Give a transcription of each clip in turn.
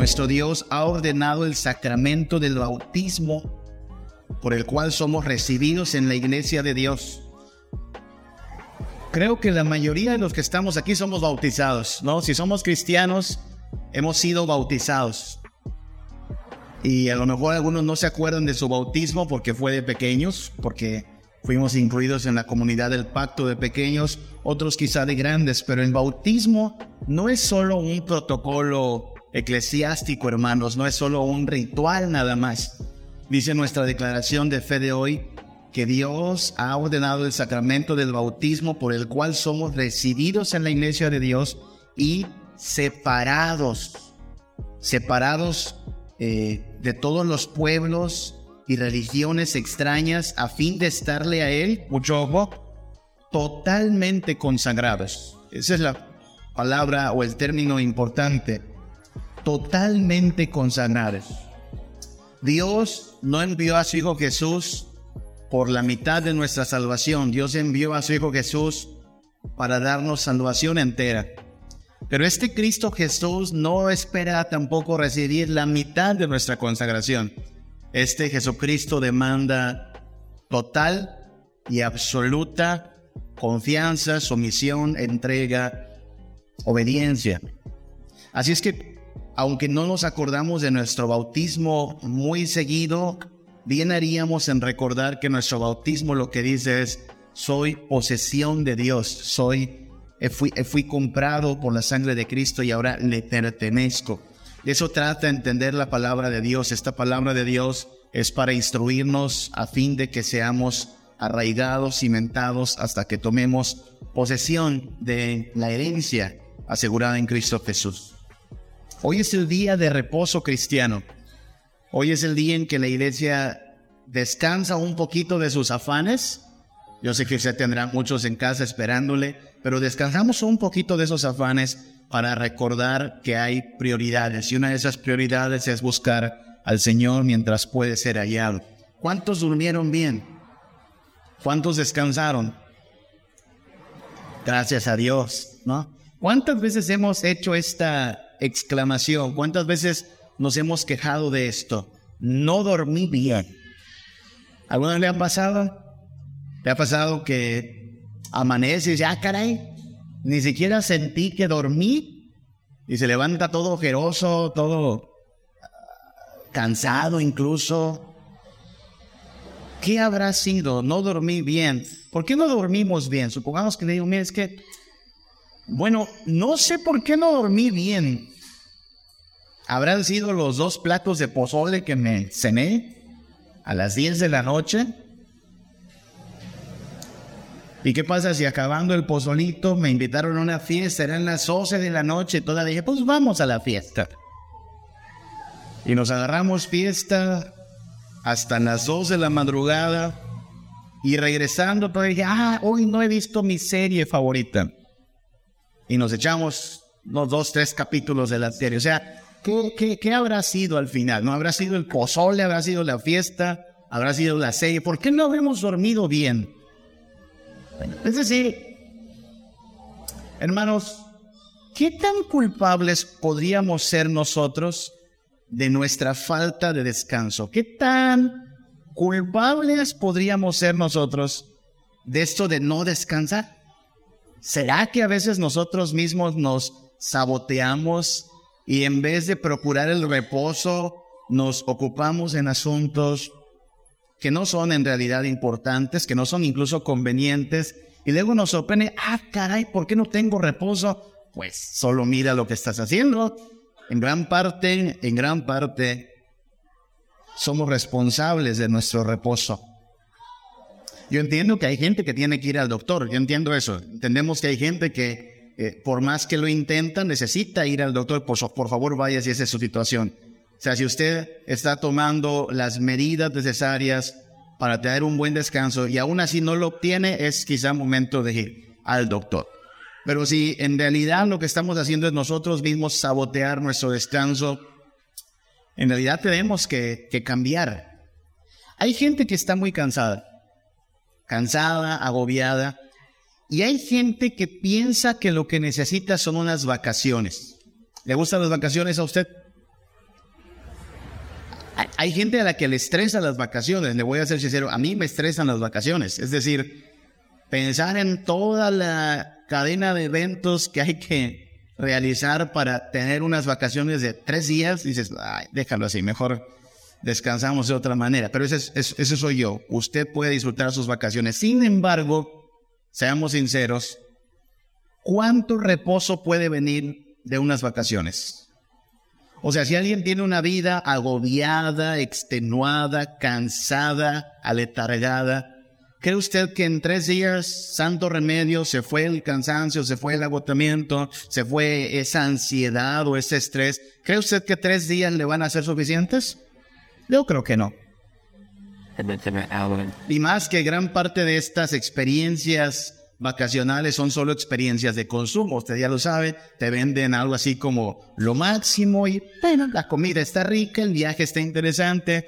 Nuestro Dios ha ordenado el sacramento del bautismo por el cual somos recibidos en la iglesia de Dios. Creo que la mayoría de los que estamos aquí somos bautizados, ¿no? Si somos cristianos, hemos sido bautizados. Y a lo mejor algunos no se acuerdan de su bautismo porque fue de pequeños, porque fuimos incluidos en la comunidad del pacto de pequeños, otros quizá de grandes, pero el bautismo no es solo un protocolo eclesiástico, hermanos, no es solo un ritual nada más. Dice nuestra declaración de fe de hoy que Dios ha ordenado el sacramento del bautismo por el cual somos recibidos en la iglesia de Dios y separados, separados eh, de todos los pueblos y religiones extrañas a fin de estarle a Él, mucho ojo, totalmente consagrados. Esa es la palabra o el término importante. Totalmente consagrados. Dios no envió a su Hijo Jesús por la mitad de nuestra salvación. Dios envió a su Hijo Jesús para darnos salvación entera. Pero este Cristo Jesús no espera tampoco recibir la mitad de nuestra consagración. Este Jesucristo demanda total y absoluta confianza, sumisión, entrega, obediencia. Así es que, aunque no nos acordamos de nuestro bautismo muy seguido, bien haríamos en recordar que nuestro bautismo lo que dice es, soy posesión de Dios, soy, fui, fui comprado por la sangre de Cristo y ahora le pertenezco. De eso trata entender la palabra de Dios. Esta palabra de Dios es para instruirnos a fin de que seamos arraigados, cimentados, hasta que tomemos posesión de la herencia asegurada en Cristo Jesús. Hoy es el día de reposo cristiano. Hoy es el día en que la iglesia descansa un poquito de sus afanes. Yo sé que usted tendrá muchos en casa esperándole, pero descansamos un poquito de esos afanes para recordar que hay prioridades y una de esas prioridades es buscar al Señor mientras puede ser hallado. ¿Cuántos durmieron bien? ¿Cuántos descansaron? Gracias a Dios, ¿no? ¿Cuántas veces hemos hecho esta exclamación? ¿Cuántas veces nos hemos quejado de esto? No dormí bien. ¿Alguna vez le ha pasado? ¿Le ha pasado que amanece y dice, ah, caray, ni siquiera sentí que dormí y se levanta todo ojeroso, todo cansado incluso. ¿Qué habrá sido? No dormí bien. ¿Por qué no dormimos bien? Supongamos que le digo, mira, es que, bueno, no sé por qué no dormí bien. ¿Habrán sido los dos platos de pozole que me cené a las 10 de la noche? ¿Y qué pasa si acabando el pozolito me invitaron a una fiesta? Eran las 12 de la noche. Toda dije, pues vamos a la fiesta. Y nos agarramos fiesta hasta las 2 de la madrugada. Y regresando, pues dije, ah, hoy no he visto mi serie favorita. Y nos echamos los dos, tres capítulos de la serie. O sea, ¿qué, qué, qué habrá sido al final? ¿No habrá sido el pozole? ¿Habrá sido la fiesta? ¿Habrá sido la serie? ¿Por qué no habremos dormido bien? Es decir, hermanos, ¿qué tan culpables podríamos ser nosotros de nuestra falta de descanso? ¿Qué tan culpables podríamos ser nosotros de esto de no descansar? ¿Será que a veces nosotros mismos nos saboteamos y en vez de procurar el reposo, nos ocupamos en asuntos que no son en realidad importantes, que no son incluso convenientes, y luego nos sorprende, ah, caray, ¿por qué no tengo reposo? Pues solo mira lo que estás haciendo. En gran parte, en gran parte, somos responsables de nuestro reposo. Yo entiendo que hay gente que tiene que ir al doctor, yo entiendo eso. Entendemos que hay gente que, eh, por más que lo intenta, necesita ir al doctor. Por, favor, vaya si esa es su situación. O sea, si usted está tomando las medidas necesarias para tener un buen descanso y aún así no lo obtiene, es quizá momento de ir al doctor. Pero si en realidad lo que estamos haciendo es nosotros mismos sabotear nuestro descanso, en realidad tenemos que cambiar. Hay gente que está muy cansada, cansada, agobiada, y hay gente que piensa que lo que necesita son unas vacaciones. ¿Le gustan las vacaciones a usted? Hay gente a la que le estresan las vacaciones, le voy a ser sincero, a mí me estresan las vacaciones. Es decir, pensar en toda la cadena de eventos que hay que realizar para tener unas vacaciones de tres días, dices, Ay, déjalo así, mejor descansamos de otra manera. Pero ese, ese soy yo. Usted puede disfrutar sus vacaciones. Sin embargo, seamos sinceros, ¿cuánto reposo puede venir de unas vacaciones? O sea, si alguien tiene una vida agobiada, extenuada, cansada, aletargada, ¿cree usted que en tres días, santo remedio, se fue el cansancio, se fue el agotamiento, se fue esa ansiedad o ese estrés? ¿Cree usted que tres días le van a ser suficientes? Yo creo que no. Y más que gran parte de estas experiencias vacacionales son solo experiencias de consumo. Usted ya lo sabe, te venden algo así como lo máximo y bueno, la comida está rica, el viaje está interesante,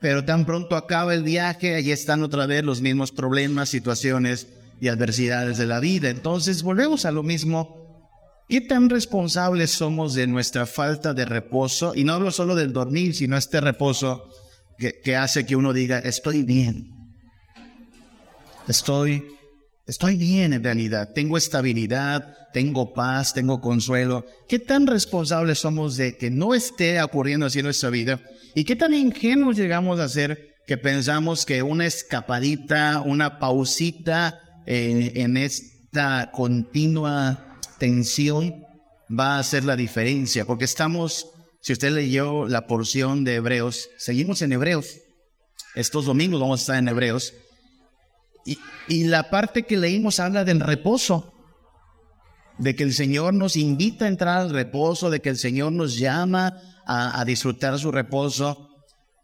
pero tan pronto acaba el viaje, allí están otra vez los mismos problemas, situaciones y adversidades de la vida. Entonces volvemos a lo mismo. ¿Qué tan responsables somos de nuestra falta de reposo? Y no hablo solo del dormir, sino este reposo que, hace que uno diga, estoy bien. Estoy Estoy bien en realidad, tengo estabilidad, tengo paz, tengo consuelo. ¿Qué tan responsables somos de que no esté ocurriendo así en nuestra vida? ¿Y qué tan ingenuos llegamos a ser que pensamos que una escapadita, una pausita en, esta continua va a hacer la diferencia? Porque estamos, si usted leyó la porción de Hebreos, seguimos en Hebreos. Estos domingos vamos a estar en Hebreos. Y, la parte que leímos habla del reposo, de que el Señor nos invita a entrar al reposo, de que el Señor nos llama a, a disfrutar su reposo.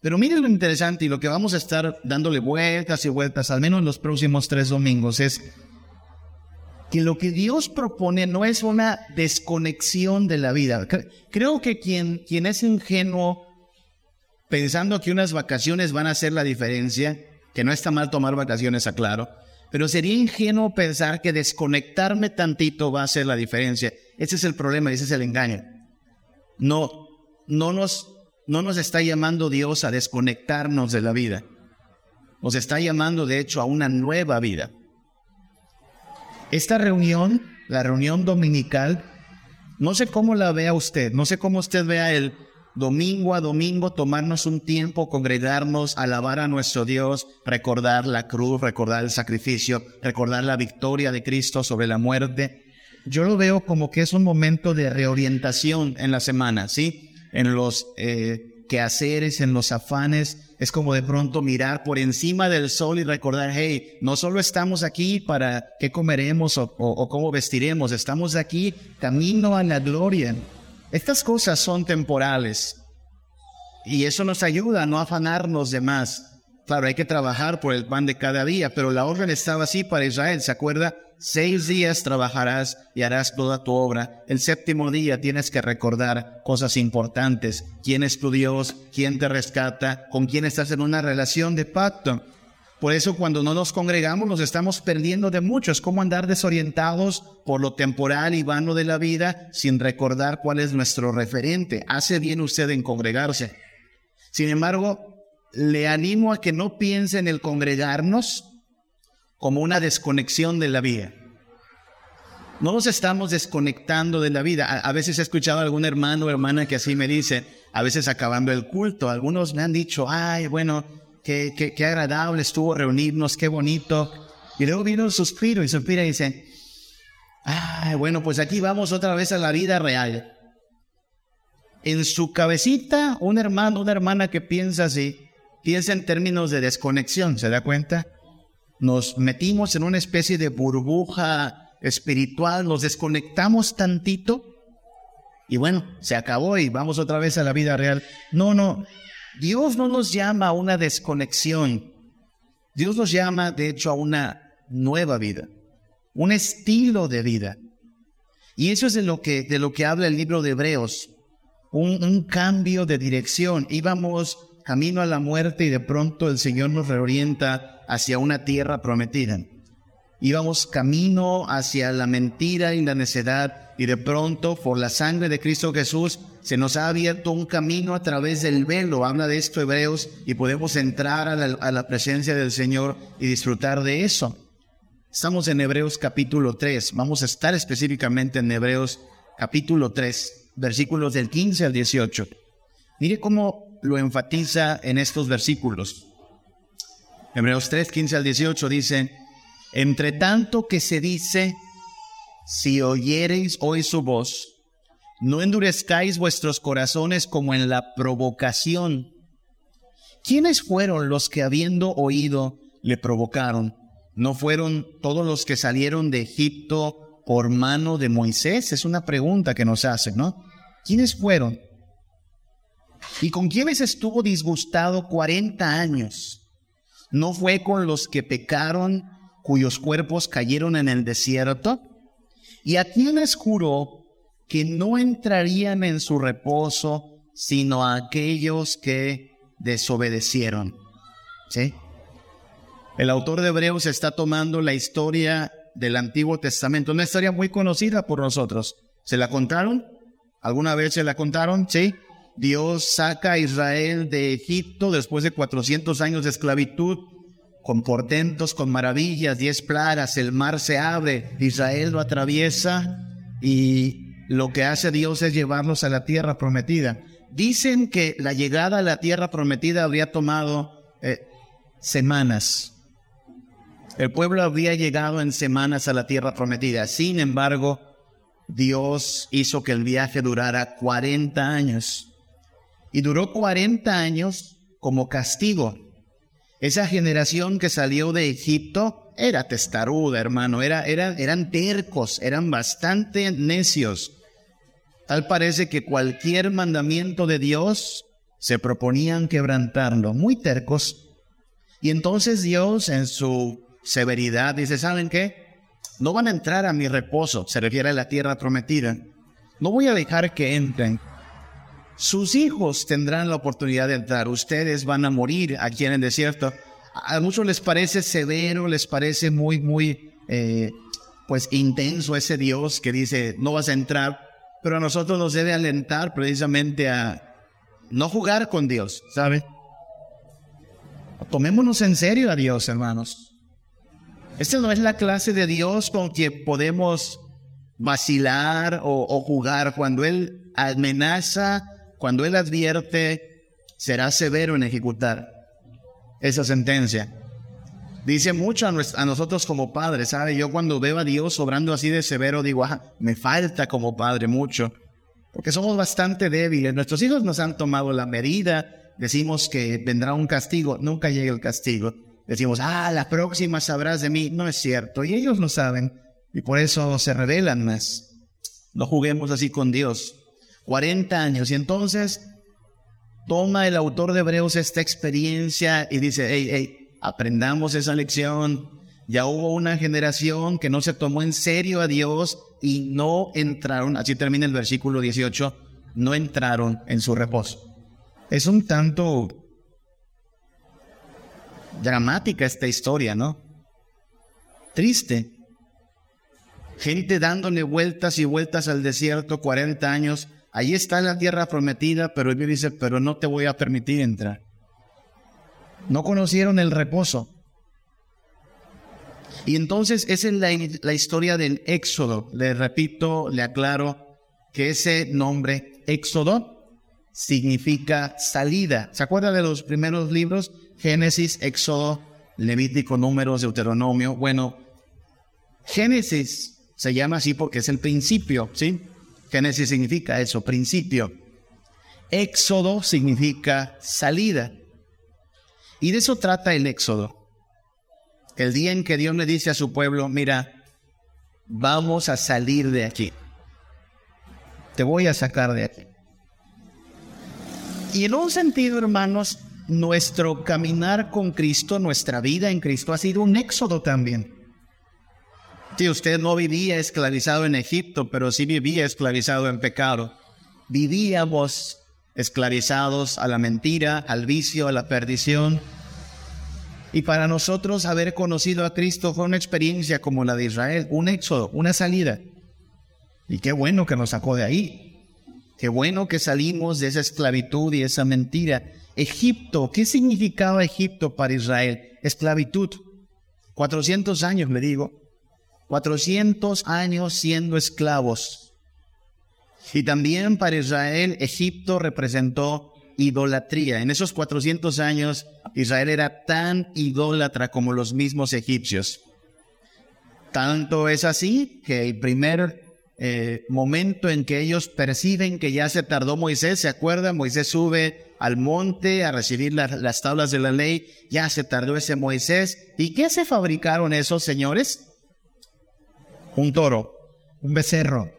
Pero miren lo interesante y lo que vamos a estar dándole vueltas y vueltas, al menos en los próximos tres domingos, es que lo que Dios propone no es una desconexión de la vida. Creo que quien, quien es ingenuo pensando que unas vacaciones van a hacer la diferencia, que no está mal tomar vacaciones, aclaro, pero sería ingenuo pensar que desconectarme tantito va a hacer la diferencia. Ese es el problema, ese es el engaño. No, no nos, no nos está llamando Dios a desconectarnos de la vida. Nos está llamando, de hecho, a una nueva vida. Esta reunión, la reunión dominical, no sé cómo la vea usted, no sé cómo usted vea el, domingo a domingo tomarnos un tiempo, congregarnos, alabar a nuestro Dios, recordar la cruz, recordar el sacrificio, recordar la victoria de Cristo sobre la muerte. Yo lo veo como que es un momento de reorientación en la semana, ¿sí? En los eh, quehaceres, en los afanes, es como de pronto mirar por encima del sol y recordar, hey, no solo estamos aquí para qué comeremos o, o cómo vestiremos, estamos aquí camino a la gloria. Estas cosas son temporales y eso nos ayuda a no afanarnos de más. Claro, hay que trabajar por el pan de cada día, pero la orden estaba así para Israel, ¿se acuerda? Seis días trabajarás y harás toda tu obra. El séptimo día tienes que recordar cosas importantes. ¿Quién es tu Dios? ¿Quién te rescata? ¿Con quién estás en una relación de pacto? Por eso cuando no nos congregamos nos estamos perdiendo de mucho. Es como andar desorientados por lo temporal y vano de la vida sin recordar cuál es nuestro referente. Hace bien usted en congregarse. Sin embargo, le animo a que no piense en el congregarnos como una desconexión de la vida. No nos estamos desconectando de la vida. A, veces he escuchado a algún hermano o hermana que así me dice, a veces acabando el culto, algunos me han dicho, ay, bueno, qué, qué, agradable estuvo reunirnos, qué bonito. Y luego vino un suspiro y suspira y dice, ay, bueno, pues aquí vamos otra vez a la vida real. En su cabecita, un hermano, una hermana que piensa así, piensa en términos de desconexión, ¿se da cuenta? Nos metimos en una especie de burbuja espiritual, nos desconectamos tantito y bueno, se acabó y vamos otra vez a la vida real. No, no, Dios no nos llama a una desconexión. Dios nos llama, de hecho, a una nueva vida, un estilo de vida. Y eso es de lo que, de lo que habla el libro de Hebreos, un, un cambio de dirección. Íbamos camino a la muerte y de pronto el Señor nos reorienta hacia una tierra prometida. íbamos camino hacia la mentira y la necedad y de pronto por la sangre de Cristo Jesús se nos ha abierto un camino a través del velo, habla de esto Hebreos, y podemos entrar a la, presencia del Señor y disfrutar de eso. Estamos en Hebreos capítulo 3, vamos a estar específicamente en Hebreos capítulo 3, versículos del 15 al 18. Mire cómo lo enfatiza en estos versículos. Hebreos 3, 15 al 18 dice, entre tanto que se dice, si oyereis hoy su voz, no endurezcáis vuestros corazones como en la provocación. ¿Quiénes fueron los que habiendo oído le provocaron? ¿No fueron todos los que salieron de Egipto por mano de Moisés? Es una pregunta que nos hacen, ¿no? ¿Quiénes fueron? ¿Y con quiénes estuvo disgustado cuarenta años? ¿No fue con los que pecaron cuyos cuerpos cayeron en el desierto? ¿Y a quienes juró que no entrarían en su reposo sino a aquellos que desobedecieron? ¿Sí? El autor de Hebreos está tomando la historia del Antiguo Testamento, una historia muy conocida por nosotros. ¿Se la contaron? ¿Alguna vez se la contaron? Sí. Dios saca a Israel de Egipto después de 400 años de esclavitud con portentos, con maravillas, diez plagas, el mar se abre, Israel lo atraviesa y lo que hace Dios es llevarlos a la tierra prometida. Dicen que la llegada a la tierra prometida habría tomado eh, semanas. El pueblo habría llegado en semanas a la tierra prometida. Sin embargo, Dios hizo que el viaje durara 40 años. Y duró 40 años como castigo esa generación que salió de Egipto era testaruda, hermano, era, era, eran tercos, eran bastante necios. Tal parece que cualquier mandamiento de Dios se proponían quebrantarlo, muy tercos. Y entonces Dios en su severidad dice, ¿saben qué? No van a entrar a mi reposo, se refiere a la tierra prometida. No voy a dejar que entren. Sus hijos tendrán la oportunidad de entrar. Ustedes van a morir aquí en el desierto. A muchos les parece severo, les parece muy, muy, eh, pues intenso ese Dios que dice, no vas a entrar. Pero a nosotros nos debe alentar precisamente a no jugar con Dios, ¿sabe? Tomémonos en serio a Dios, hermanos. Esta no es la clase de Dios con que podemos vacilar o, o jugar. Cuando Él amenaza cuando Él advierte, será severo en ejecutar esa sentencia. Dice mucho a, nosotros como padres, ¿sabe? Yo cuando veo a Dios obrando así de severo, digo, ah, me falta como padre mucho, porque somos bastante débiles. Nuestros hijos nos han tomado la medida, decimos que vendrá un castigo, nunca llega el castigo. Decimos, ah, la próxima sabrás de mí. No es cierto, y ellos lo saben, y por eso se rebelan más. No juguemos así con Dios. 40 años. Y entonces toma el autor de Hebreos esta experiencia y dice, hey, hey, aprendamos esa lección. Ya hubo una generación que no se tomó en serio a Dios y no entraron, así termina el versículo 18, no entraron en su reposo. Es un tanto dramática esta historia, ¿no? Triste. Gente dándole vueltas y vueltas al desierto 40 años Ahí está la tierra prometida, pero él dice, pero no te voy a permitir entrar. No conocieron el reposo. Y entonces esa es la, la historia del Éxodo. Le repito, le aclaro que ese nombre, Éxodo, significa salida. ¿Se acuerda de los primeros libros? Génesis, Éxodo, Levítico, Números, Deuteronomio. Bueno, Génesis se llama así porque es el principio, ¿sí? Génesis significa eso, principio. Éxodo significa salida. Y de eso trata el Éxodo. El día en que Dios le dice a su pueblo, mira, vamos a salir de aquí. Te voy a sacar de aquí. Y en un sentido, hermanos, nuestro caminar con Cristo, nuestra vida en Cristo ha sido un éxodo también. Si usted no vivía esclavizado en Egipto, pero sí vivía esclavizado en pecado. Vivíamos esclavizados a la mentira, al vicio, a la perdición. Y para nosotros haber conocido a Cristo fue una experiencia como la de Israel, un éxodo, una salida. Y qué bueno que nos sacó de ahí. Qué bueno que salimos de esa esclavitud y esa mentira. Egipto, ¿qué significaba Egipto para Israel? Esclavitud. 400 años, le digo. 400 años siendo esclavos. Y también para Israel, Egipto representó idolatría. En esos 400 años, Israel era tan idólatra como los mismos egipcios. Tanto es así que el primer eh, momento en que ellos perciben que ya se tardó Moisés, ¿se acuerdan? Moisés sube al monte a recibir las tablas de la ley, ya se tardó ese Moisés. ¿Y qué se fabricaron esos señores? Un toro, un becerro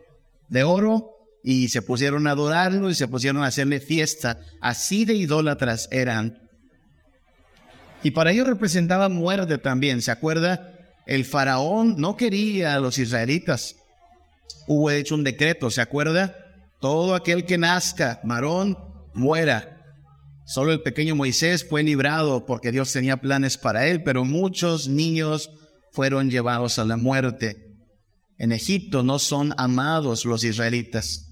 de oro y se pusieron a adorarlo y se pusieron a hacerle fiesta. Así de idólatras eran. Y para ellos representaba muerte también. ¿Se acuerda? El faraón no quería a los israelitas. Hubo hecho un decreto, ¿se acuerda? Todo aquel que nazca, marón, muera. Solo el pequeño Moisés fue librado porque Dios tenía planes para él, pero muchos niños fueron llevados a la muerte. En Egipto no son amados los israelitas.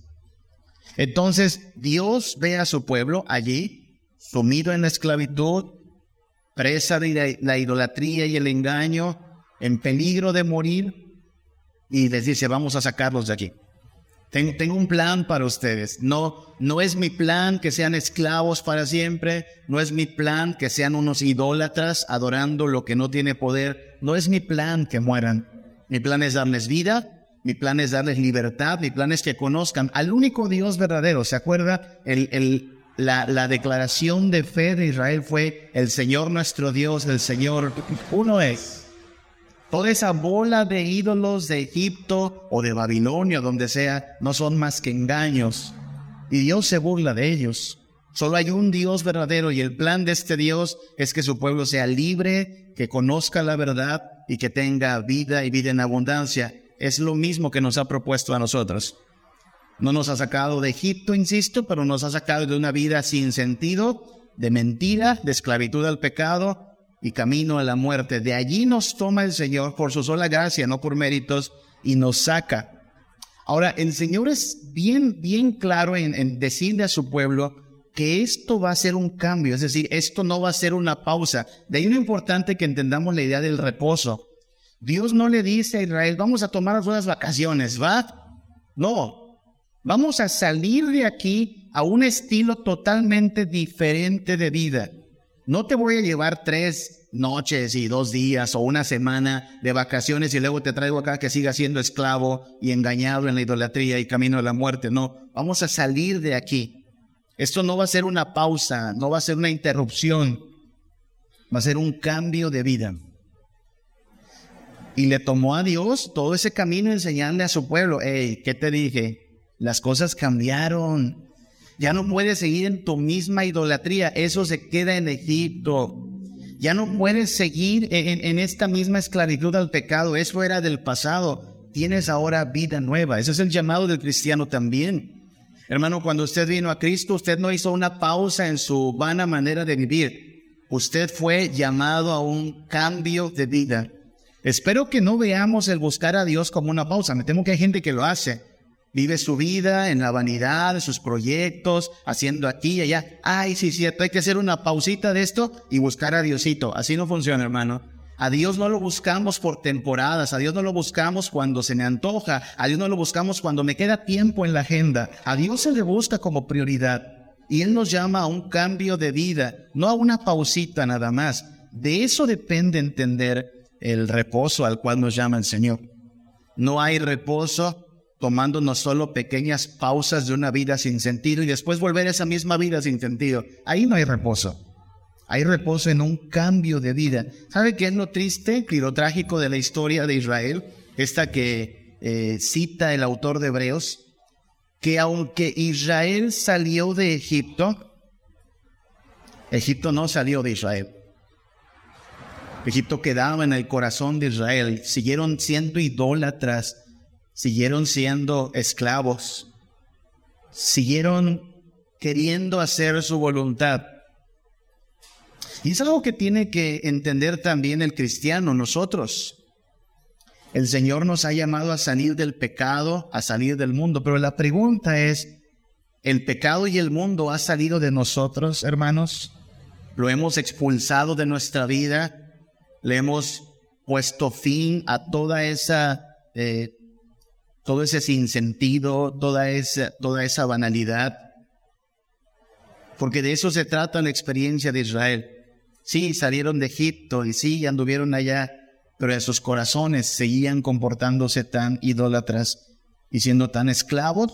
Entonces Dios ve a su pueblo allí, sumido en la esclavitud, presa de la idolatría y el engaño, en peligro de morir, y les dice, vamos a sacarlos de aquí. Tengo, un plan para ustedes. No, no es mi plan que sean esclavos para siempre. No es mi plan que sean unos idólatras adorando lo que no tiene poder. No es mi plan que mueran. Mi plan es darles vida mi plan es darles libertad, mi plan es que conozcan al único Dios verdadero. ¿Se acuerda? El, la, la, declaración de fe de Israel fue el Señor nuestro Dios, el Señor uno es. Toda esa bola de ídolos de Egipto o de Babilonia, donde sea, no son más que engaños. Y Dios se burla de ellos. Solo hay un Dios verdadero y el plan de este Dios es que su pueblo sea libre, que conozca la verdad y que tenga vida y vida en abundancia es lo mismo que nos ha propuesto a nosotros. No nos ha sacado de Egipto, insisto, pero nos ha sacado de una vida sin sentido, de mentira, de esclavitud al pecado y camino a la muerte. De allí nos toma el Señor por su sola gracia, no por méritos, y nos saca. Ahora, el Señor es bien, bien claro en, en decirle a su pueblo que esto va a ser un cambio, es decir, esto no va a ser una pausa. De ahí lo importante que entendamos la idea del reposo. Dios no le dice a Israel, vamos a tomar unas vacaciones, ¿va? No, vamos a salir de aquí a un estilo totalmente diferente de vida. No te voy a llevar tres noches y dos días o una semana de vacaciones y luego te traigo acá que siga siendo esclavo y engañado en la idolatría y camino a la muerte. No, vamos a salir de aquí. Esto no va a ser una pausa, no va a ser una interrupción, va a ser un cambio de vida. Y le tomó a Dios todo ese camino enseñarle a su pueblo, hey, ¿qué te dije? Las cosas cambiaron. Ya no puedes seguir en tu misma idolatría. Eso se queda en Egipto. Ya no puedes seguir en, en esta misma esclavitud al pecado. Eso era del pasado. Tienes ahora vida nueva. Ese es el llamado del cristiano también. Hermano, cuando usted vino a Cristo, usted no hizo una pausa en su vana manera de vivir. Usted fue llamado a un cambio de vida. Espero que no veamos el buscar a Dios como una pausa. Me temo que hay gente que lo hace. Vive su vida en la vanidad, sus proyectos, haciendo aquí y allá. Ay, sí, cierto, hay que hacer una pausita de esto y buscar a Diosito. Así no funciona, hermano. A Dios no lo buscamos por temporadas, a Dios no lo buscamos cuando se me antoja, a Dios no lo buscamos cuando me queda tiempo en la agenda. A Dios se le busca como prioridad. Y Él nos llama a un cambio de vida, no a una pausita nada más. De eso depende entender el reposo al cual nos llama el Señor. No hay reposo tomándonos solo pequeñas pausas de una vida sin sentido y después volver a esa misma vida sin sentido. Ahí no hay reposo. Hay reposo en un cambio de vida. ¿Sabe qué es lo triste y lo trágico de la historia de Israel? Esta que eh, cita el autor de Hebreos, que aunque Israel salió de Egipto, Egipto no salió de Israel. Egipto quedaba en el corazón de Israel. Siguieron siendo idólatras, siguieron siendo esclavos, siguieron queriendo hacer su voluntad. Y es algo que tiene que entender también el cristiano, nosotros. El Señor nos ha llamado a salir del pecado, a salir del mundo, pero la pregunta es, ¿el pecado y el mundo ha salido de nosotros, hermanos? ¿Lo hemos expulsado de nuestra vida? ¿Le hemos puesto fin a toda esa, eh, todo ese sinsentido, toda esa, toda esa banalidad? Porque de eso se trata la experiencia de Israel. Sí, salieron de Egipto y sí, anduvieron allá, pero en sus corazones seguían comportándose tan idólatras y siendo tan esclavos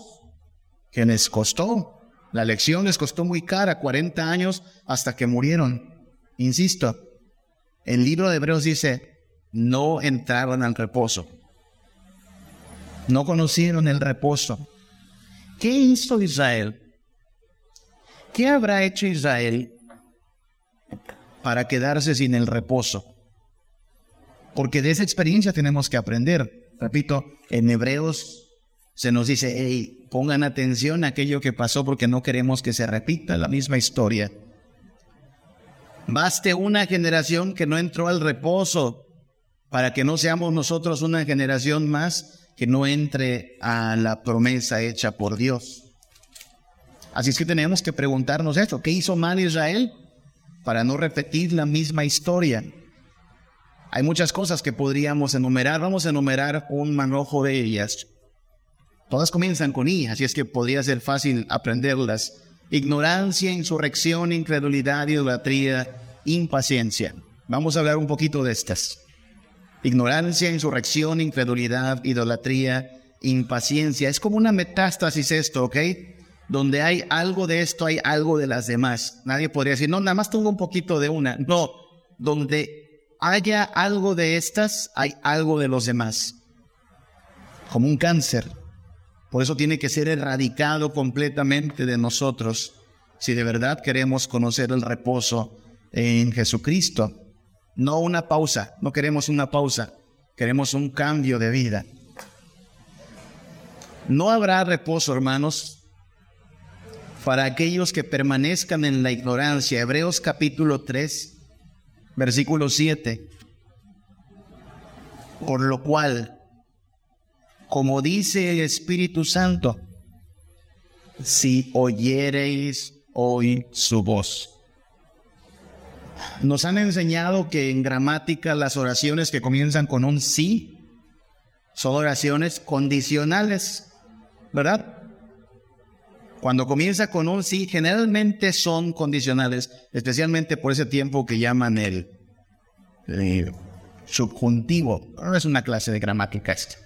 que les costó. La lección les costó muy cara, 40 años hasta que murieron. Insisto, el libro de Hebreos dice, no entraron al reposo. No conocieron el reposo. ¿Qué hizo Israel? ¿Qué habrá hecho Israel para quedarse sin el reposo. Porque de esa experiencia tenemos que aprender. Repito, en Hebreos se nos dice, hey, pongan atención a aquello que pasó porque no queremos que se repita la misma historia. Baste una generación que no entró al reposo para que no seamos nosotros una generación más que no entre a la promesa hecha por Dios. Así es que tenemos que preguntarnos esto, ¿qué hizo mal Israel? Para no repetir la misma historia. Hay muchas cosas que podríamos enumerar. Vamos a enumerar un manojo de ellas. Todas comienzan con I, así es que podría ser fácil aprenderlas. Ignorancia, insurrección, incredulidad, idolatría, impaciencia. Vamos a hablar un poquito de estas. Ignorancia, insurrección, incredulidad, idolatría, impaciencia. Es como una metástasis esto, ¿ok? Donde hay algo de esto, hay algo de las demás. Nadie podría decir, no, nada más tengo un poquito de una. No, donde haya algo de estas, hay algo de los demás. Como un cáncer. Por eso tiene que ser erradicado completamente de nosotros si de verdad queremos conocer el reposo en Jesucristo. No una pausa, no queremos una pausa, queremos un cambio de vida. No habrá reposo, hermanos, para aquellos que permanezcan en la ignorancia. Hebreos capítulo 3, versículo 7. Por lo cual, como dice el Espíritu Santo, si oyereis hoy su voz. Nos han enseñado que en gramática las oraciones que comienzan con un sí son oraciones condicionales, ¿verdad? Cuando comienza con un sí, generalmente son condicionales, especialmente por ese tiempo que llaman el, subjuntivo. No es una clase de gramática esta.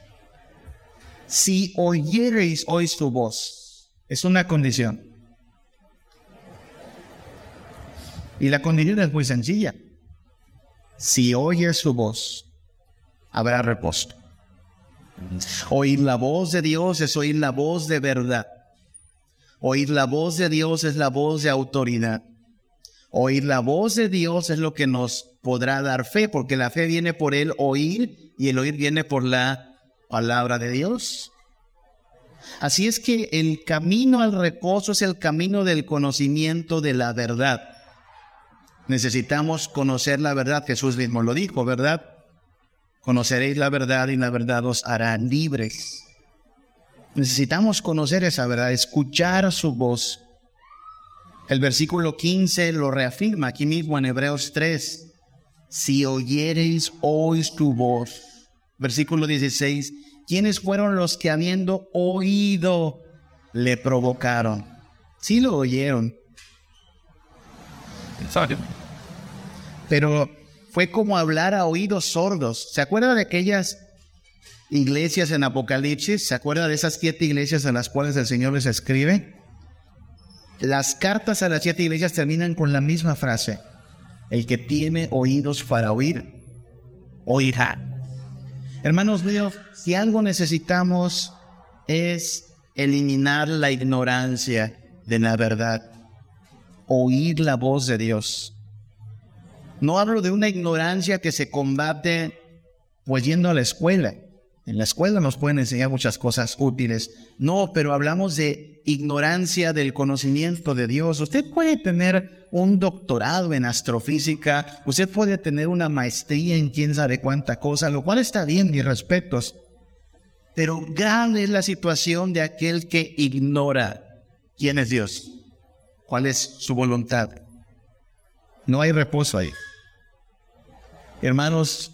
Si oyereis hoy su voz, es una condición. Y la condición es muy sencilla. Si oyes su voz, habrá reposo. Oír la voz de Dios es oír la voz de verdad. Oír la voz de Dios es la voz de autoridad. Oír la voz de Dios es lo que nos podrá dar fe, porque la fe viene por el oír y el oír viene por la palabra de Dios. Así es que el camino al reposo es el camino del conocimiento de la verdad. Necesitamos conocer la verdad, Jesús mismo lo dijo, ¿verdad? Conoceréis la verdad y la verdad os hará libres. Necesitamos conocer esa verdad, escuchar su voz. El versículo 15 lo reafirma aquí mismo en Hebreos 3. Si oyereis hoy tu voz. Versículo 16. ¿Quiénes fueron los que habiendo oído le provocaron? Sí lo oyeron. Pero fue como hablar a oídos sordos. ¿Se acuerdan de aquellas iglesias en Apocalipsis. ¿Se acuerda de esas siete iglesias a las cuales el Señor les escribe? Las cartas a las siete iglesias terminan con la misma frase. El que tiene oídos para oír, oirá. Hermanos míos, si algo necesitamos es eliminar la ignorancia de la verdad, oír la voz de Dios. No hablo de una ignorancia que se combate pues yendo a la escuela. En la escuela nos pueden enseñar muchas cosas útiles. No, pero hablamos de ignorancia del conocimiento de Dios. Usted puede tener un doctorado en astrofísica, usted puede tener una maestría en quién sabe cuánta cosa, lo cual está bien, mis respetos. Pero grande es la situación de aquel que ignora quién es Dios, cuál es su voluntad. No hay reposo ahí. Hermanos,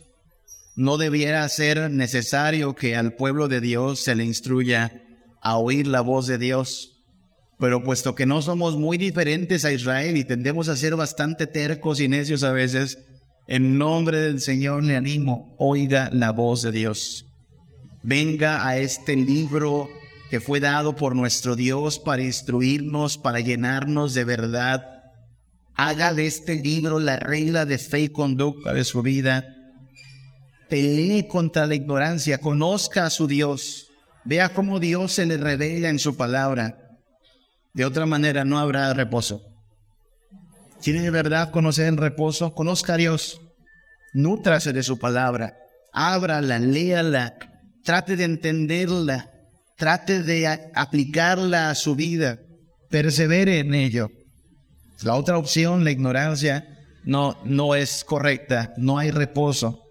no debiera ser necesario que al pueblo de Dios se le instruya a oír la voz de Dios. Pero puesto que no somos muy diferentes a Israel y tendemos a ser bastante tercos y necios a veces, en nombre del Señor le animo, oiga la voz de Dios. Venga a este libro que fue dado por nuestro Dios para instruirnos, para llenarnos de verdad. Haga de este libro la regla de fe y conducta de su vida. Pelee contra la ignorancia, conozca a su Dios, vea cómo Dios se le revela en su palabra de otra manera no habrá reposo. ¿Quiere de verdad conocer el reposo? Conozca a Dios. Nútrase de su palabra. Ábrala, léala. Trate de entenderla. Trate de aplicarla a su vida. Persevere en ello. La otra opción, la ignorancia, no, no es correcta. No hay reposo.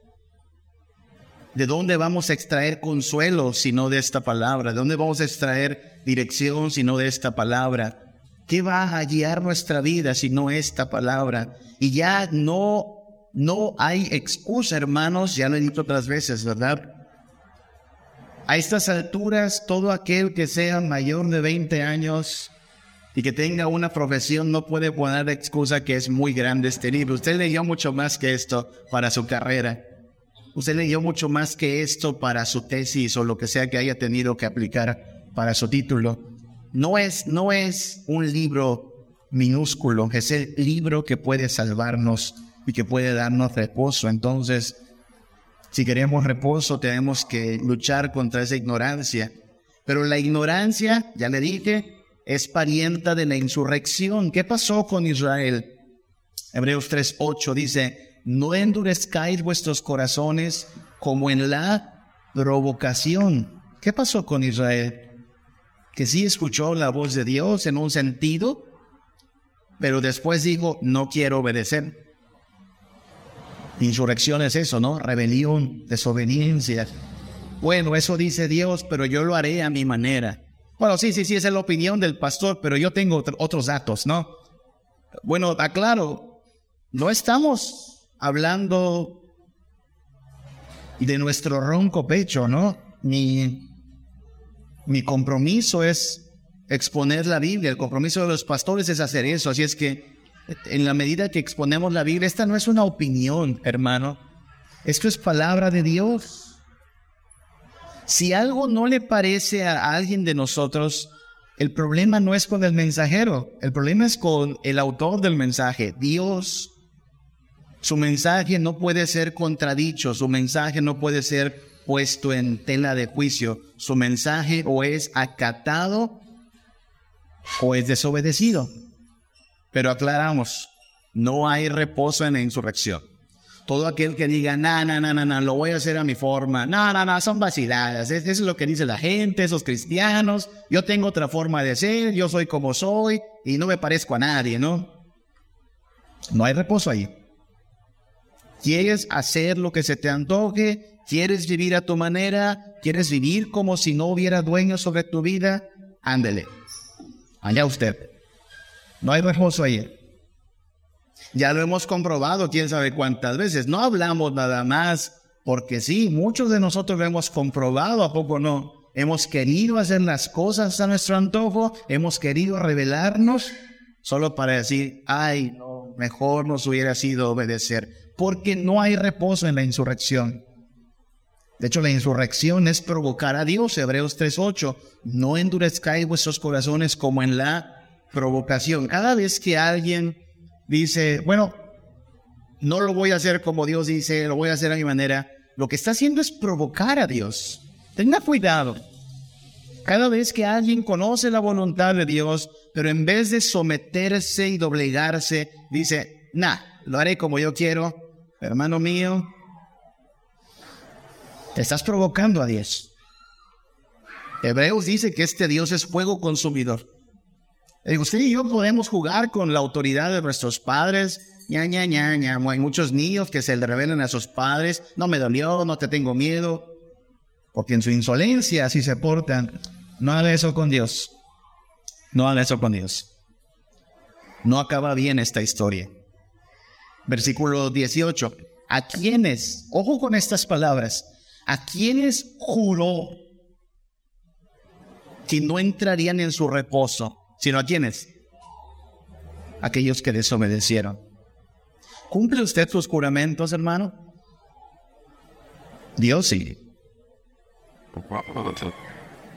¿De dónde vamos a extraer consuelo si no de esta palabra? ¿De dónde vamos a extraer dirección si no de esta palabra? ¿Qué va a guiar nuestra vida si no esta palabra? Y ya no, no hay excusa, hermanos, ya lo he dicho otras veces, ¿verdad? A estas alturas, todo aquel que sea mayor de 20 años y que tenga una profesión no puede poner excusa que es muy grande este libro. Usted leyó mucho más que esto para su carrera. Usted leyó mucho más que esto para su tesis o lo que sea que haya tenido que aplicar para su título. No es, no es un libro minúsculo, es el libro que puede salvarnos y que puede darnos reposo. Entonces, si queremos reposo, tenemos que luchar contra esa ignorancia. Pero la ignorancia, ya le dije, es parienta de la insurrección. ¿Qué pasó con Israel? Hebreos 3.8 dice, no endurezcáis vuestros corazones como en la provocación. ¿Qué pasó con Israel? Que sí escuchó la voz de Dios en un sentido, pero después dijo, no quiero obedecer. Insurrección es eso, ¿no? Rebelión, desobediencia. Bueno, eso dice Dios, pero yo lo haré a mi manera. Bueno, sí, sí, sí, esa es la opinión del pastor, pero yo tengo otros datos, ¿no? Bueno, aclaro, no estamos hablando de nuestro ronco pecho, ¿no? Mi, mi compromiso es exponer la Biblia, el compromiso de los pastores es hacer eso, así es que en la medida que exponemos la Biblia, esta no es una opinión, hermano, esto es palabra de Dios. Si algo no le parece a alguien de nosotros, el problema no es con el mensajero, el problema es con el autor del mensaje, Dios. Su mensaje no puede ser contradicho, su mensaje no puede ser puesto en tela de juicio. Su mensaje o es acatado o es desobedecido. Pero aclaramos, no hay reposo en la insurrección. Todo aquel que diga, no, no, no, no, no, lo voy a hacer a mi forma, no, no, no, son vaciladas, eso es lo que dice la gente, esos cristianos, yo tengo otra forma de ser, yo soy como soy y no me parezco a nadie, ¿no? No hay reposo ahí. ¿Quieres hacer lo que se te antoje? ¿Quieres vivir a tu manera? ¿Quieres vivir como si no hubiera dueño sobre tu vida? Ándele. Allá usted. No hay reposo ahí. Ya lo hemos comprobado quién sabe cuántas veces. No hablamos nada más porque sí, muchos de nosotros lo hemos comprobado, ¿a poco no? Hemos querido hacer las cosas a nuestro antojo, hemos querido revelarnos solo para decir, ay, no, mejor nos hubiera sido obedecer porque no hay reposo en la insurrección. De hecho, la insurrección es provocar a Dios, Hebreos 3.8. No endurezcáis vuestros corazones como en la provocación. Cada vez que alguien dice, bueno, no lo voy a hacer como Dios dice, lo voy a hacer a mi manera, lo que está haciendo es provocar a Dios. Tenga cuidado. Cada vez que alguien conoce la voluntad de Dios, pero en vez de someterse y doblegarse, dice, nah, lo haré como yo quiero, hermano mío, te estás provocando a Dios. Hebreos dice que este Dios es fuego consumidor. Digo, usted y yo podemos jugar con la autoridad de nuestros padres. ña, ña, ña, ña. Hay muchos niños que se le revelan a sus padres. No me dolió, no te tengo miedo. Porque en su insolencia así se portan. No haga eso con Dios. No haga eso con Dios. No acaba bien esta historia. Versículo 18. ¿A quiénes? Ojo con estas palabras. ¿A quiénes juró que no entrarían en su reposo? Sino a quiénes? Aquellos que desobedecieron. ¿Cumple usted sus juramentos, hermano? Dios sí.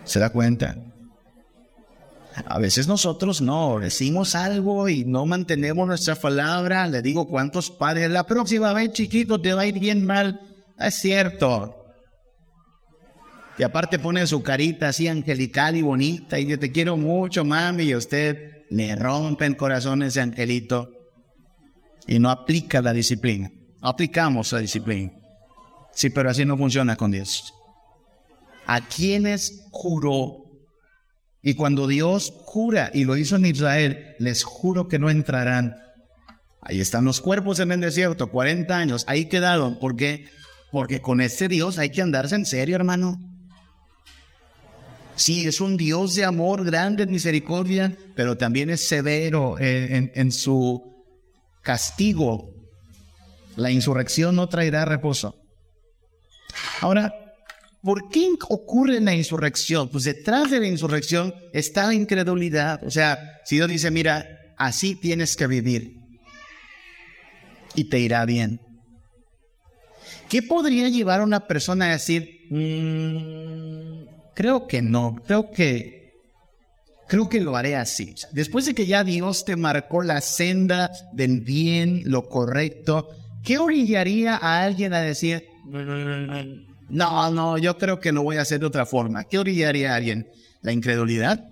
¿Se da cuenta? A veces nosotros no, decimos algo y no mantenemos nuestra palabra. Le digo cuántos padres, la próxima vez chiquito te va a ir bien mal. Es cierto. Y aparte pone su carita así angelical y bonita y yo te quiero mucho, mami, y usted le rompe el corazón ese angelito y no aplica la disciplina. Aplicamos la disciplina. Sí, pero así no funciona con Dios. ¿A quienes juró y cuando Dios jura, y lo hizo en Israel, les juro que no entrarán. Ahí están los cuerpos en el desierto, 40 años, ahí quedaron. ¿Por qué? Porque con este Dios hay que andarse en serio, hermano. Sí, es un Dios de amor, grande en misericordia, pero también es severo en, en su castigo. La insurrección no traerá reposo. Ahora, ¿Por qué ocurre la insurrección? Pues detrás de la insurrección está la incredulidad. O sea, si Dios dice, mira, así tienes que vivir y te irá bien. ¿Qué podría llevar a una persona a decir, mm, creo que no, creo que, creo que lo haré así? Después de que ya Dios te marcó la senda del bien, lo correcto, ¿qué orillaría a alguien a decir, no, no, yo creo que lo voy a hacer de otra forma. ¿Qué orillaría a alguien? ¿La incredulidad?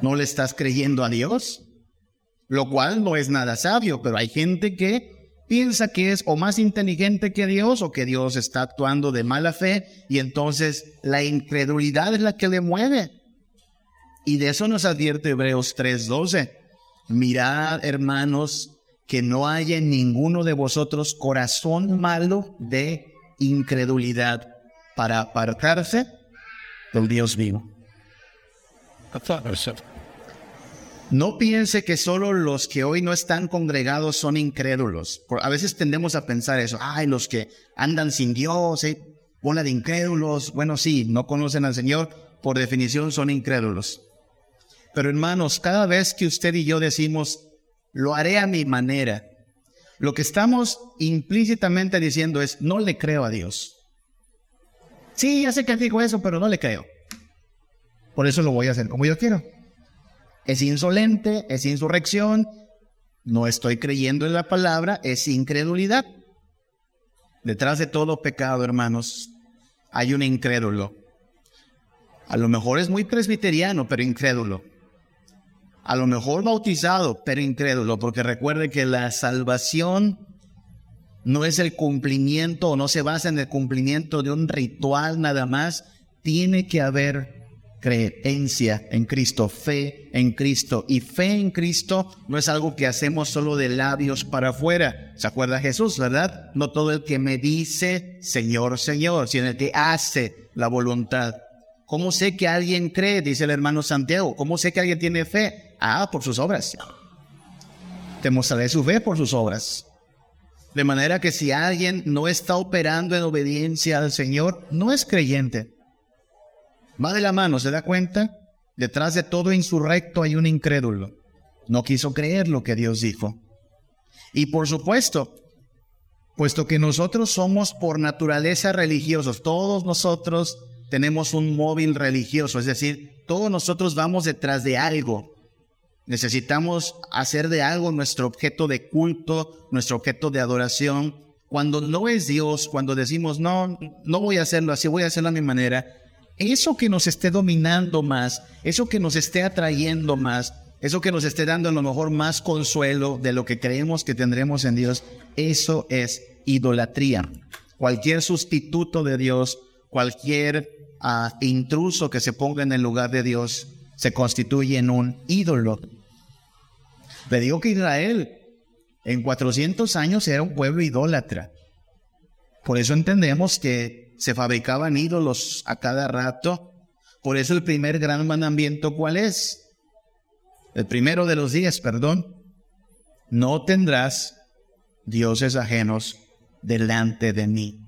¿No le estás creyendo a Dios? Lo cual no es nada sabio, pero hay gente que piensa que es o más inteligente que Dios o que Dios está actuando de mala fe y entonces la incredulidad es la que le mueve. Y de eso nos advierte Hebreos 3:12. Mirad, hermanos, que no haya en ninguno de vosotros corazón malo de incredulidad para apartarse del Dios vivo. No piense que solo los que hoy no están congregados son incrédulos. A veces tendemos a pensar eso. Ay, los que andan sin Dios, ¿eh? bola de incrédulos. Bueno, sí, no conocen al Señor, por definición son incrédulos. Pero hermanos, cada vez que usted y yo decimos, lo haré a mi manera, lo que estamos implícitamente diciendo es, no le creo a Dios. Sí, ya sé que digo eso, pero no le creo. Por eso lo voy a hacer como yo quiero. Es insolente, es insurrección, no estoy creyendo en la palabra, es incredulidad. Detrás de todo pecado, hermanos, hay un incrédulo. A lo mejor es muy presbiteriano, pero incrédulo a lo mejor bautizado, pero incrédulo, porque recuerde que la salvación no es el cumplimiento o no se basa en el cumplimiento de un ritual nada más, tiene que haber creencia en Cristo, fe en Cristo. Y fe en Cristo no es algo que hacemos solo de labios para afuera. ¿Se acuerda Jesús, verdad? No todo el que me dice, Señor, Señor, sino el que hace la voluntad. ¿Cómo sé que alguien cree? Dice el hermano Santiago. ¿Cómo sé que alguien tiene fe? Ah, por sus obras. Te mostraré su fe por sus obras. De manera que si alguien no está operando en obediencia al Señor, no es creyente. Va de la mano, ¿se da cuenta? Detrás de todo insurrecto hay un incrédulo. No quiso creer lo que Dios dijo. Y por supuesto, puesto que nosotros somos por naturaleza religiosos, todos nosotros tenemos un móvil religioso, es decir, todos nosotros vamos detrás de algo. Necesitamos hacer de algo nuestro objeto de culto, nuestro objeto de adoración. Cuando no es Dios, cuando decimos, no, no voy a hacerlo así, voy a hacerlo a mi manera, eso que nos esté dominando más, eso que nos esté atrayendo más, eso que nos esté dando a lo mejor más consuelo de lo que creemos que tendremos en Dios, eso es idolatría. Cualquier sustituto de Dios, cualquier ah, intruso que se ponga en el lugar de Dios se constituye en un ídolo. Le digo que Israel en 400 años era un pueblo idólatra. Por eso entendemos que se fabricaban ídolos a cada rato. Por eso el primer gran mandamiento, ¿cuál es? El primero de los días, perdón. No tendrás dioses ajenos delante de mí.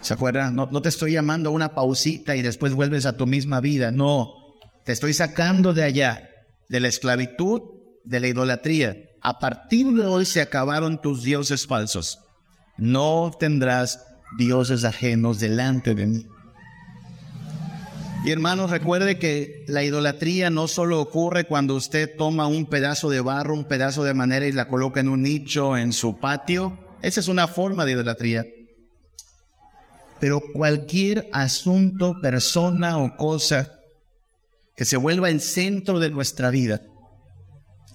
¿Se acuerdan? No, no, te estoy llamando a una pausita y después vuelves a tu misma vida. No, te estoy sacando de allá, de la esclavitud, de la idolatría. A partir de hoy se acabaron tus dioses falsos. No tendrás dioses ajenos delante de mí. Y hermanos, recuerde que la idolatría no solo ocurre cuando usted toma un pedazo de barro, un pedazo de madera y la coloca en un nicho en su patio. Esa es una forma de idolatría. Pero cualquier asunto, persona o cosa que se vuelva el centro de nuestra vida,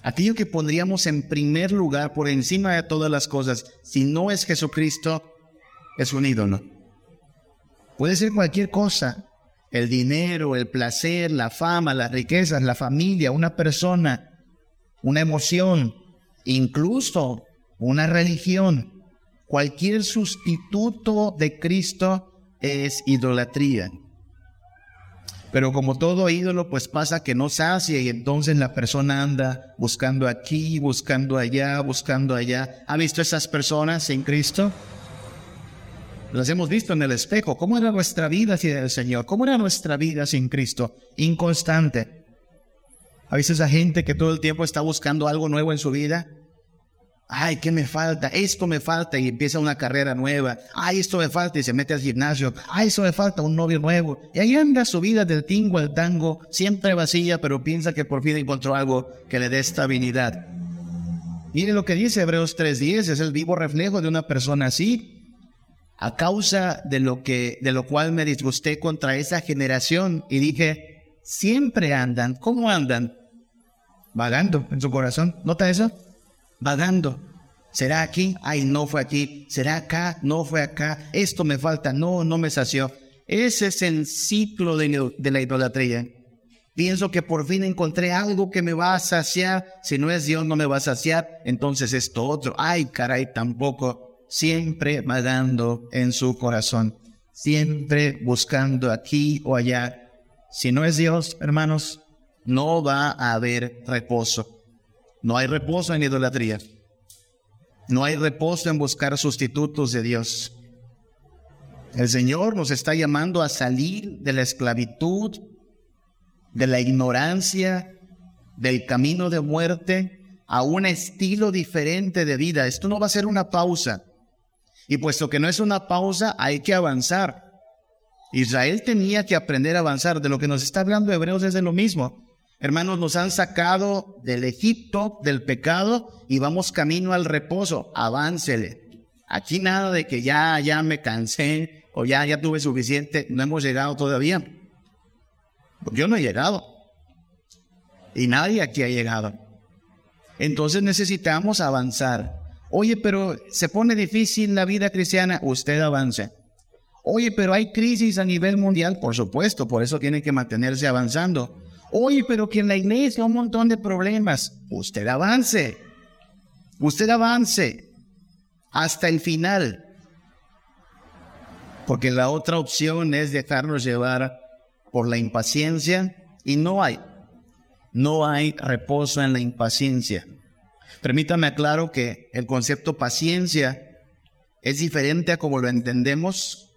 aquello que pondríamos en primer lugar por encima de todas las cosas, si no es Jesucristo, es un ídolo. Puede ser cualquier cosa, el dinero, el placer, la fama, las riquezas, la familia, una persona, una emoción, incluso una religión. Cualquier sustituto de Cristo es idolatría. Pero como todo ídolo, pues pasa que no sacia y entonces la persona anda buscando aquí, buscando allá, buscando allá. ¿Ha visto esas personas en Cristo? Las hemos visto en el espejo. ¿Cómo era nuestra vida sin el Señor? ¿Cómo era nuestra vida sin Cristo? Inconstante. ¿Ha visto esa gente que todo el tiempo está buscando algo nuevo en su vida? Ay, ¿qué me falta? Esto me falta y empieza una carrera nueva. Ay, esto me falta y se mete al gimnasio. Ay, eso me falta un novio nuevo. Y ahí anda su vida del tingo al tango, siempre vacía, pero piensa que por fin encontró algo que le dé estabilidad. Mire lo que dice Hebreos 3:10, es el vivo reflejo de una persona así a causa de lo que de lo cual me disgusté contra esa generación y dije, siempre andan, ¿cómo andan? Vagando en su corazón. ¿Nota eso? Vagando. ¿Será aquí? Ay, no fue aquí. ¿Será acá? No fue acá. Esto me falta. No, no me sació. Ese es el ciclo de, de la idolatría. Pienso que por fin encontré algo que me va a saciar. Si no es Dios, no me va a saciar. Entonces esto otro. Ay, caray, tampoco siempre vagando en su corazón, siempre buscando aquí o allá. Si no es Dios, hermanos, no va a haber reposo. No hay reposo en idolatría. No hay reposo en buscar sustitutos de Dios. El Señor nos está llamando a salir de la esclavitud, de la ignorancia, del camino de muerte, a un estilo diferente de vida. Esto no va a ser una pausa. Y puesto que no es una pausa, hay que avanzar. Israel tenía que aprender a avanzar. De lo que nos está hablando Hebreos es de lo mismo. Hermanos, nos han sacado del Egipto, del pecado, y vamos camino al reposo. Aváncele. Aquí nada de que ya, ya me cansé o ya, ya tuve suficiente. No hemos llegado todavía. Yo no he llegado. Y nadie aquí ha llegado. Entonces necesitamos avanzar. Oye, pero se pone difícil la vida cristiana, usted avance. Oye, pero hay crisis a nivel mundial, por supuesto, por eso tiene que mantenerse avanzando. Oye, pero que en la iglesia un montón de problemas, usted avance. Usted avance hasta el final. Porque la otra opción es dejarnos llevar por la impaciencia y no hay. No hay reposo en la impaciencia. Permítame aclaro que el concepto paciencia es diferente a como lo entendemos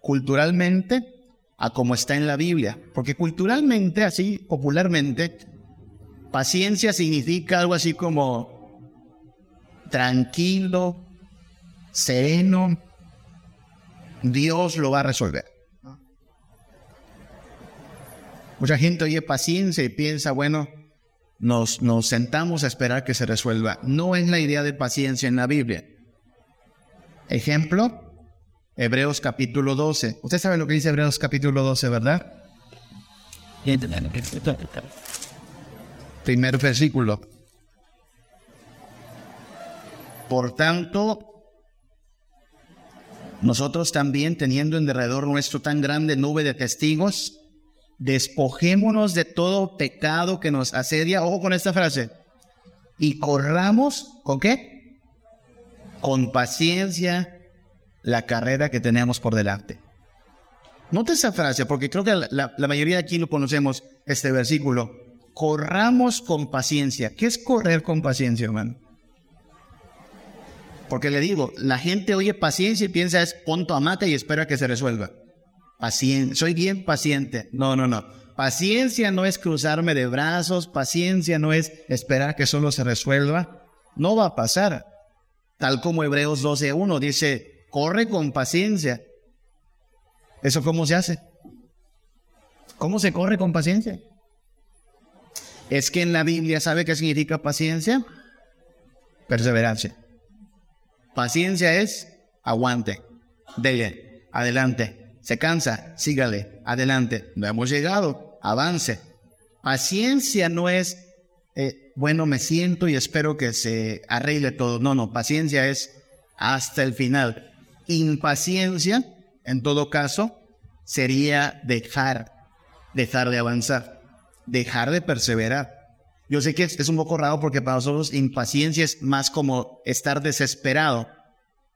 culturalmente a como está en la Biblia. Porque culturalmente, así popularmente, paciencia significa algo así como tranquilo, sereno, Dios lo va a resolver. Mucha gente oye paciencia y piensa, bueno, nos, nos sentamos a esperar que se resuelva. No es la idea de paciencia en la Biblia. Ejemplo, Hebreos capítulo 12. Usted sabe lo que dice Hebreos capítulo 12, ¿verdad? Primer versículo. Por tanto, Nosotros también, teniendo en derredor nuestro tan grande nube de testigos, despojémonos de todo pecado que nos asedia. Ojo con esta frase. Y corramos, ¿con qué? Con paciencia la carrera que tenemos por delante. Note esa frase, porque creo que la, mayoría de aquí lo conocemos, este versículo. Corramos con paciencia. ¿Qué es correr con paciencia, hermano? Porque le digo, la gente oye paciencia y piensa es punto a mate y espera que se resuelva. Paciencia, soy bien paciente. No, no, no. Paciencia no es cruzarme de brazos, paciencia no es esperar que solo se resuelva. No va a pasar. Tal como Hebreos 12.1 dice, corre con paciencia. ¿Eso cómo se hace? ¿Cómo se corre con paciencia? Es que en la Biblia, ¿sabe qué significa paciencia? Perseverancia. Paciencia es aguante, dele, adelante. Se cansa, sígale, adelante. No hemos llegado, avance. Paciencia no es, eh, bueno, me siento y espero que se arregle todo. No, no, paciencia es hasta el final. Impaciencia, en todo caso, sería dejar, dejar de avanzar, dejar de perseverar. Yo sé que es un poco raro porque para nosotros impaciencia es más como estar desesperado.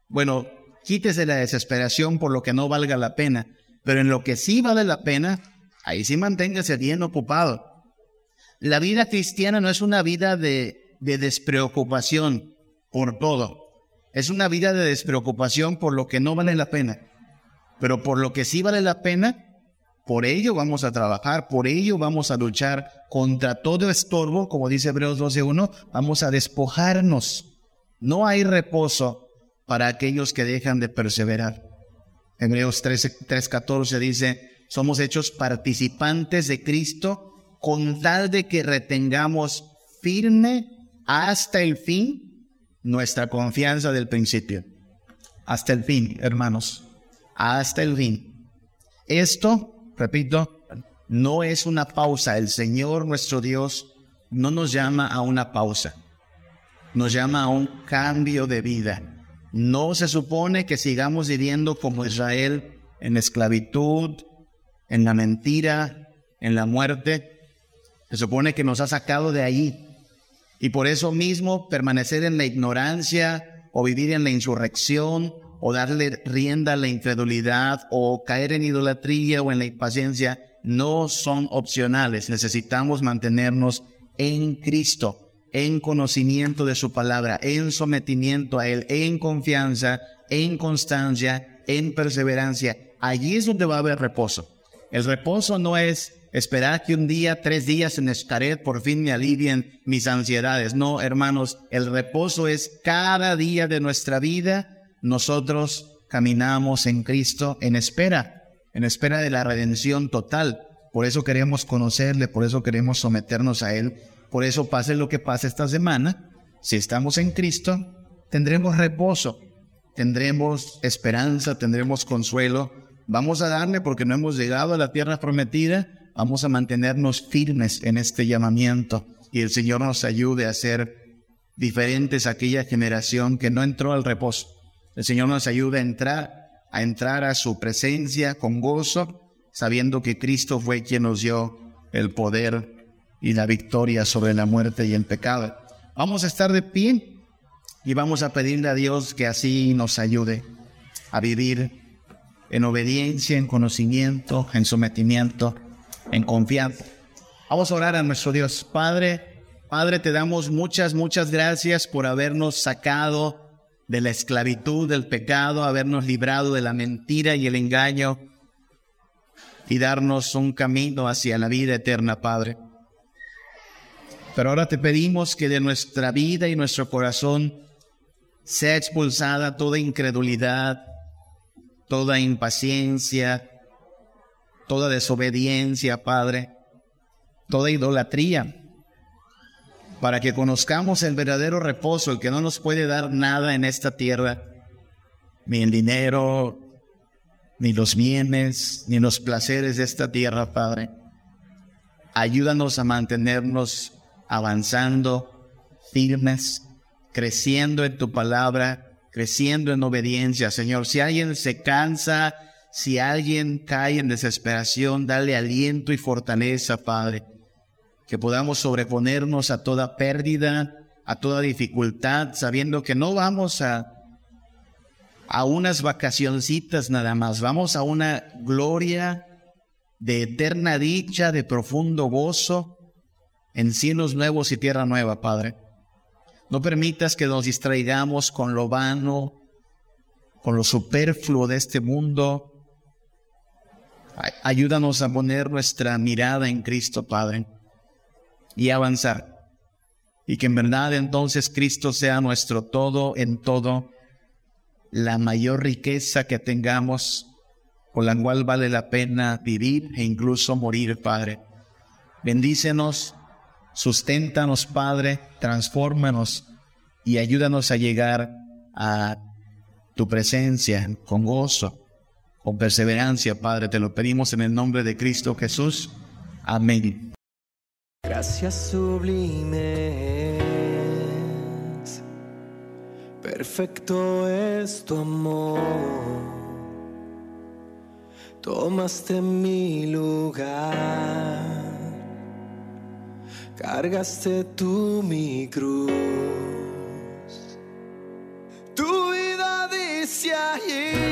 Bueno, quítese la desesperación por lo que no valga la pena, pero en lo que sí vale la pena, ahí sí manténgase bien ocupado. La vida cristiana no es una vida de, de despreocupación por todo. Es una vida de despreocupación por lo que no vale la pena. Pero por lo que sí vale la pena, por ello vamos a trabajar, por ello vamos a luchar contra todo estorbo, como dice Hebreos 12.1, vamos a despojarnos. No hay reposo para aquellos que dejan de perseverar. Hebreos 3.14 dice, somos hechos participantes de Cristo con tal de que retengamos firme hasta el fin nuestra confianza del principio. Hasta el fin, hermanos. Hasta el fin. Esto repito, no es una pausa. El Señor nuestro Dios no nos llama a una pausa. Nos llama a un cambio de vida. No se supone que sigamos viviendo como Israel en esclavitud, en la mentira, en la muerte. Se supone que nos ha sacado de ahí. Y por eso mismo permanecer en la ignorancia o vivir en la insurrección o darle rienda a la incredulidad o caer en idolatría o en la impaciencia no son opcionales. Necesitamos mantenernos en Cristo, en conocimiento de su palabra, en sometimiento a Él, en confianza, en constancia, en perseverancia. Allí es donde va a haber reposo. El reposo no es esperar que un día, tres días en Escaret por fin me alivien mis ansiedades. No, hermanos, el reposo es cada día de nuestra vida nosotros caminamos en Cristo en espera, en espera de la redención total. Por eso queremos conocerle, por eso queremos someternos a Él. Por eso pase lo que pase esta semana, si estamos en Cristo, tendremos reposo, tendremos esperanza, tendremos consuelo. Vamos a darle porque no hemos llegado a la tierra prometida, vamos a mantenernos firmes en este llamamiento y el Señor nos ayude a ser diferentes a aquella generación que no entró al reposo el Señor nos ayuda a entrar, a entrar a su presencia con gozo, sabiendo que Cristo fue quien nos dio el poder y la victoria sobre la muerte y el pecado. Vamos a estar de pie y vamos a pedirle a Dios que así nos ayude a vivir en obediencia, en conocimiento, en sometimiento, en confianza. Vamos a orar a nuestro Dios. Padre, Padre, te damos muchas, muchas gracias por habernos sacado de la esclavitud del pecado, habernos librado de la mentira y el engaño y darnos un camino hacia la vida eterna, Padre. Pero ahora te pedimos que de nuestra vida y nuestro corazón sea expulsada toda incredulidad, toda impaciencia, toda desobediencia, Padre, toda idolatría para que conozcamos el verdadero reposo, el que no nos puede dar nada en esta tierra, ni el dinero, ni los bienes, ni los placeres de esta tierra, Padre. Ayúdanos a mantenernos avanzando, firmes, creciendo en tu palabra, creciendo en obediencia, Señor. Si alguien se cansa, si alguien cae en desesperación, dale aliento y fortaleza, Padre. Que podamos sobreponernos a toda pérdida, a toda dificultad, sabiendo que no vamos a, a unas vacacioncitas nada más, vamos a una gloria de eterna dicha, de profundo gozo en cielos nuevos y tierra nueva, Padre. No permitas que nos distraigamos con lo vano, con lo superfluo de este mundo. Ayúdanos a poner nuestra mirada en Cristo, Padre, y avanzar. Y que en verdad entonces Cristo sea nuestro todo en todo, la mayor riqueza que tengamos, con la cual vale la pena vivir e incluso morir, Padre. Bendícenos Susténtanos, Padre, transfórmanos y ayúdanos a llegar a tu presencia con gozo, con perseverancia, Padre. Te lo pedimos en el nombre de Cristo Jesús. Amén. Gracias sublimes, perfecto es tu amor. Tomaste mi lugar cargaste tú mi cruz. Tu vida dice allí,